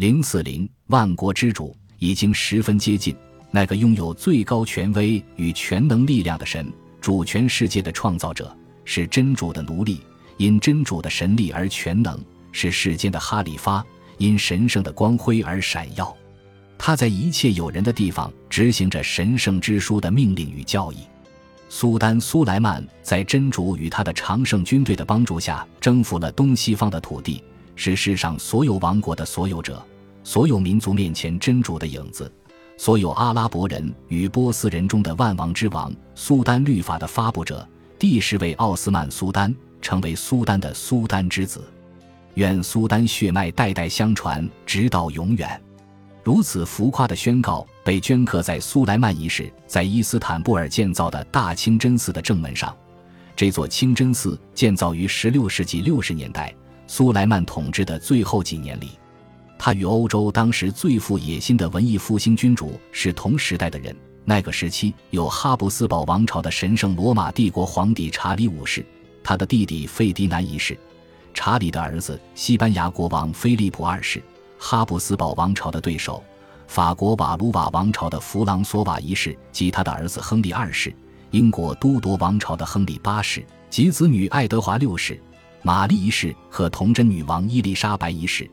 零四零万国之主已经十分接近那个拥有最高权威与全能力量的神，主权世界的创造者，是真主的奴隶，因真主的神力而全能，是世间的哈里发，因神圣的光辉而闪耀。他在一切有人的地方执行着神圣之书的命令与教义。苏丹苏莱曼在真主与他的常胜军队的帮助下，征服了东西方的土地，是世上所有王国的所有者。所有民族面前真主的影子，所有阿拉伯人与波斯人中的万王之王，苏丹律法的发布者，第十位奥斯曼苏丹，成为苏丹的苏丹之子。愿苏丹血脉代代相传，直到永远。如此浮夸的宣告被镌刻在苏莱曼一世在伊斯坦布尔建造的大清真寺的正门上。这座清真寺建造于16世纪60年代，苏莱曼统治的最后几年里。他与欧洲当时最富野心的文艺复兴君主是同时代的人。那个时期有哈布斯堡王朝的神圣罗马帝国皇帝查理五世，他的弟弟费迪南一世，查理的儿子西班牙国王菲利普二世，哈布斯堡王朝的对手法国瓦卢瓦王朝的弗朗索瓦一世及他的儿子亨利二世，英国都铎王朝的亨利八世及子女爱德华六世、玛丽一世和童贞女王伊丽莎白一世。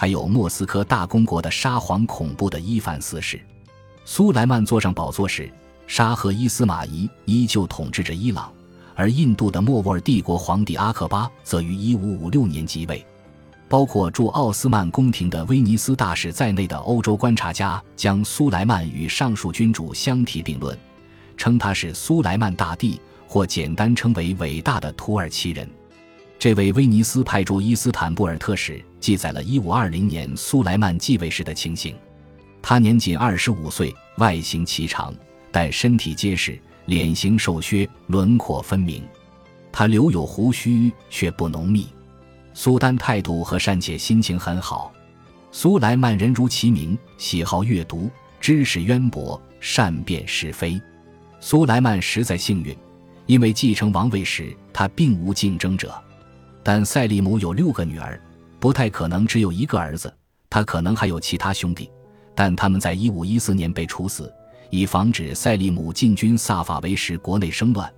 还有莫斯科大公国的沙皇恐怖的伊凡四世，苏莱曼坐上宝座时，沙赫伊斯马仪依旧统治着伊朗，而印度的莫卧儿帝国皇帝阿克巴则于1556年即位。包括驻奥斯曼宫廷的威尼斯大使在内的欧洲观察家将苏莱曼与上述君主相提并论，称他是苏莱曼大帝，或简单称为伟大的土耳其人。这位威尼斯派驻伊斯坦布尔特使记载了1520年苏莱曼继位时的情形。他年仅25岁，外形颀长，但身体结实，脸型瘦削，轮廓分明。他留有胡须，却不浓密。苏丹态度和善且心情很好。苏莱曼人如其名，喜好阅读，知识渊博，善辨是非。苏莱曼实在幸运，因为继承王位时他并无竞争者。但赛利姆有六个女儿，不太可能只有一个儿子。他可能还有其他兄弟，但他们在一五一四年被处死，以防止赛利姆进军萨法维时国内生乱。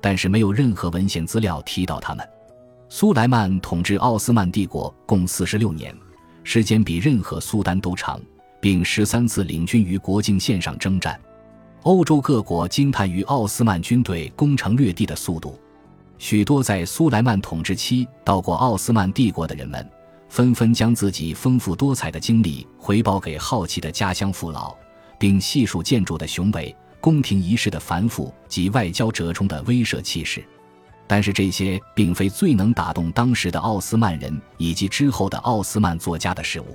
但是没有任何文献资料提到他们。苏莱曼统治奥斯曼帝国共四十六年，时间比任何苏丹都长，并十三次领军于国境线上征战。欧洲各国惊叹于奥斯曼军队攻城略地的速度。许多在苏莱曼统治期到过奥斯曼帝国的人们，纷纷将自己丰富多彩的经历回报给好奇的家乡父老，并细数建筑的雄伟、宫廷仪式的繁复及外交折冲的威慑气势。但是这些并非最能打动当时的奥斯曼人以及之后的奥斯曼作家的事物。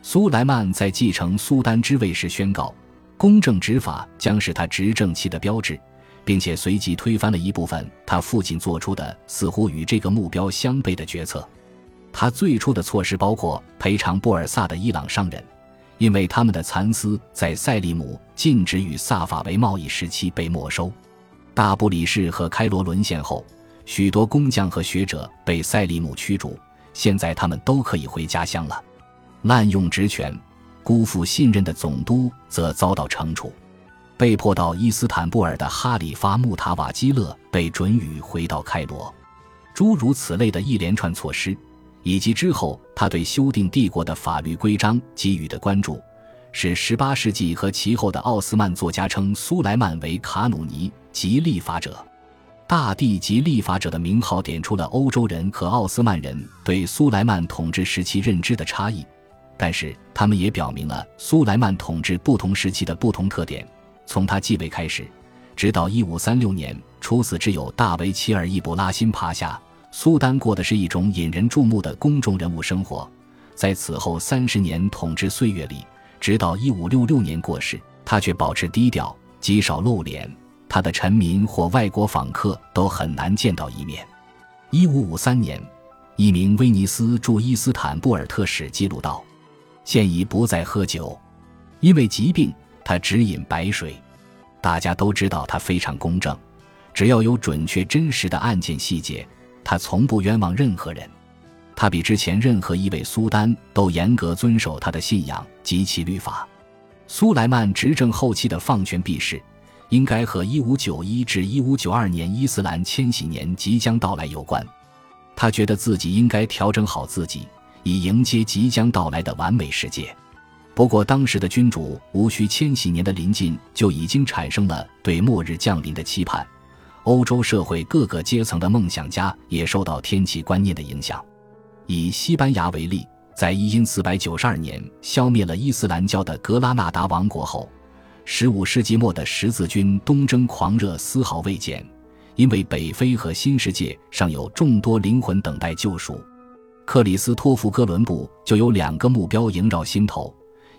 苏莱曼在继承苏丹之位时宣告，公正执法将是他执政期的标志。并且随即推翻了一部分他父亲做出的似乎与这个目标相悖的决策。他最初的措施包括赔偿布尔萨的伊朗商人，因为他们的蚕丝在塞利姆禁止与萨法维贸易时期被没收。大布里士和开罗沦陷后，许多工匠和学者被塞利姆驱逐，现在他们都可以回家乡了。滥用职权、辜负信任的总督则遭到惩处。被迫到伊斯坦布尔的哈里发穆塔瓦基勒被准予回到开罗，诸如此类的一连串措施，以及之后他对修订帝国的法律规章给予的关注，使18世纪和其后的奥斯曼作家称苏莱曼为卡努尼即立法者。大帝及立法者的名号点出了欧洲人和奥斯曼人对苏莱曼统治时期认知的差异，但是他们也表明了苏莱曼统治不同时期的不同特点。从他继位开始，直到一五三六年处死之友大维齐尔·易卜拉欣帕夏，苏丹过的是一种引人注目的公众人物生活。在此后三十年统治岁月里，直到一五六六年过世，他却保持低调，极少露脸。他的臣民或外国访客都很难见到一面。一五五三年，一名威尼斯驻伊斯坦布尔特使记录道：“现已不再喝酒，因为疾病。”他只饮白水，大家都知道他非常公正，只要有准确真实的案件细节，他从不冤枉任何人。他比之前任何一位苏丹都严格遵守他的信仰及其律法。苏莱曼执政后期的放权避世，应该和1591至1592年伊斯兰千禧年即将到来有关。他觉得自己应该调整好自己，以迎接即将到来的完美世界。不过，当时的君主无需千禧年的临近，就已经产生了对末日降临的期盼。欧洲社会各个阶层的梦想家也受到天启观念的影响。以西班牙为例，在一因四百九十二年消灭了伊斯兰教的格拉纳达王国后，十五世纪末的十字军东征狂热丝毫未减，因为北非和新世界尚有众多灵魂等待救赎。克里斯托弗·哥伦布就有两个目标萦绕心头：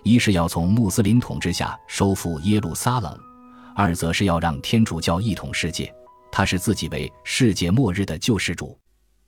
一是要从穆斯林统治下收复耶路撒冷，二则是要让天主教一统世界。他视自己为世界末日的救世主。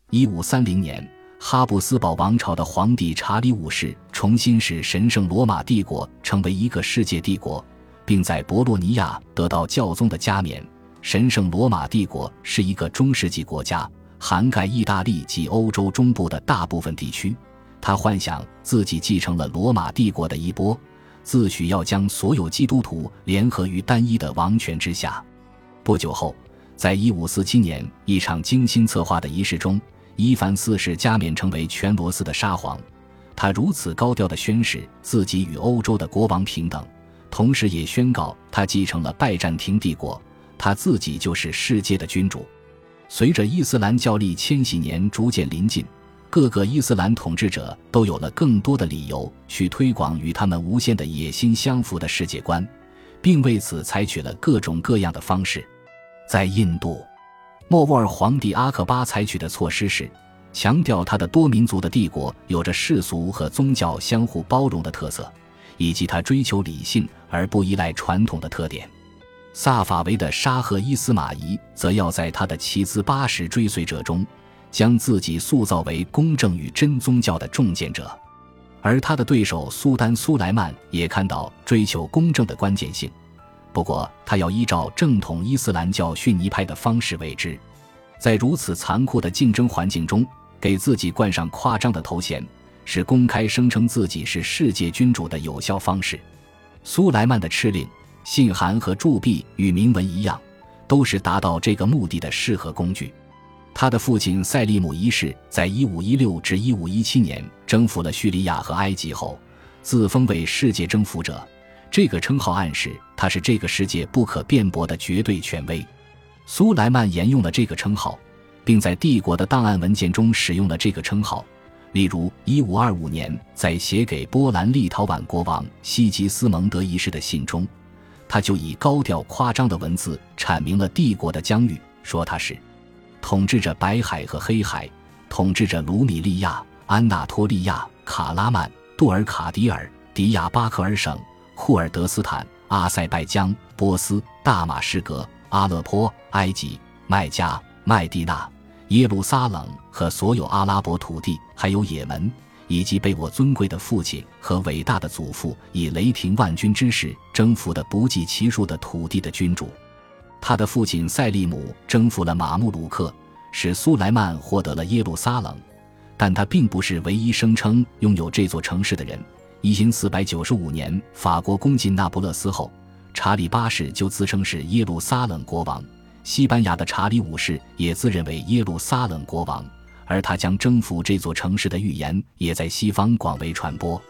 一五三零年。哈布斯堡王朝的皇帝查理五世重新使神圣罗马帝国成为一个世界帝国，并在博洛尼亚得到教宗的加冕。神圣罗马帝国是一个中世纪国家，涵盖意大利及欧洲中部的大部分地区。他幻想自己继承了罗马帝国的衣钵，自诩要将所有基督徒联合于单一的王权之下。不久后，在一五四七年一场精心策划的仪式中。伊凡四世加冕成为全罗斯的沙皇，他如此高调地宣誓自己与欧洲的国王平等，同时也宣告他继承了拜占庭帝国，他自己就是世界的君主。随着伊斯兰教历千禧年逐渐临近，各个伊斯兰统治者都有了更多的理由去推广与他们无限的野心相符的世界观，并为此采取了各种各样的方式，在印度。莫卧儿皇帝阿克巴采取的措施是，强调他的多民族的帝国有着世俗和宗教相互包容的特色，以及他追求理性而不依赖传统的特点。萨法维的沙赫伊斯马仪则要在他的七兹八十追随者中，将自己塑造为公正与真宗教的重建者，而他的对手苏丹苏莱曼也看到追求公正的关键性。不过，他要依照正统伊斯兰教逊尼派的方式为之，在如此残酷的竞争环境中，给自己冠上夸张的头衔，是公开声称自己是世界君主的有效方式。苏莱曼的敕令、信函和铸币与铭文一样，都是达到这个目的的适合工具。他的父亲塞利姆一世在1516至1517年征服了叙利亚和埃及后，自封为世界征服者。这个称号暗示他是这个世界不可辩驳的绝对权威。苏莱曼沿用了这个称号，并在帝国的档案文件中使用了这个称号。例如，1525年在写给波兰立陶宛国王西吉斯蒙德一世的信中，他就以高调夸张的文字阐明了帝国的疆域，说他是统治着白海和黑海，统治着卢米利亚、安纳托利亚、卡拉曼、杜尔卡迪尔、迪亚巴克尔省。库尔德斯坦、阿塞拜疆、波斯、大马士革、阿勒颇、埃及、麦加、麦地那、耶路撒冷和所有阿拉伯土地，还有也门，以及被我尊贵的父亲和伟大的祖父以雷霆万钧之势征服的不计其数的土地的君主。他的父亲塞利姆征服了马穆鲁克，使苏莱曼获得了耶路撒冷，但他并不是唯一声称拥有这座城市的人。一因四百九十五年，法国攻进那不勒斯后，查理八世就自称是耶路撒冷国王。西班牙的查理五世也自认为耶路撒冷国王，而他将征服这座城市的预言也在西方广为传播。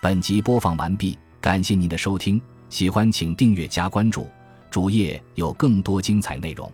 本集播放完毕，感谢您的收听，喜欢请订阅加关注，主页有更多精彩内容。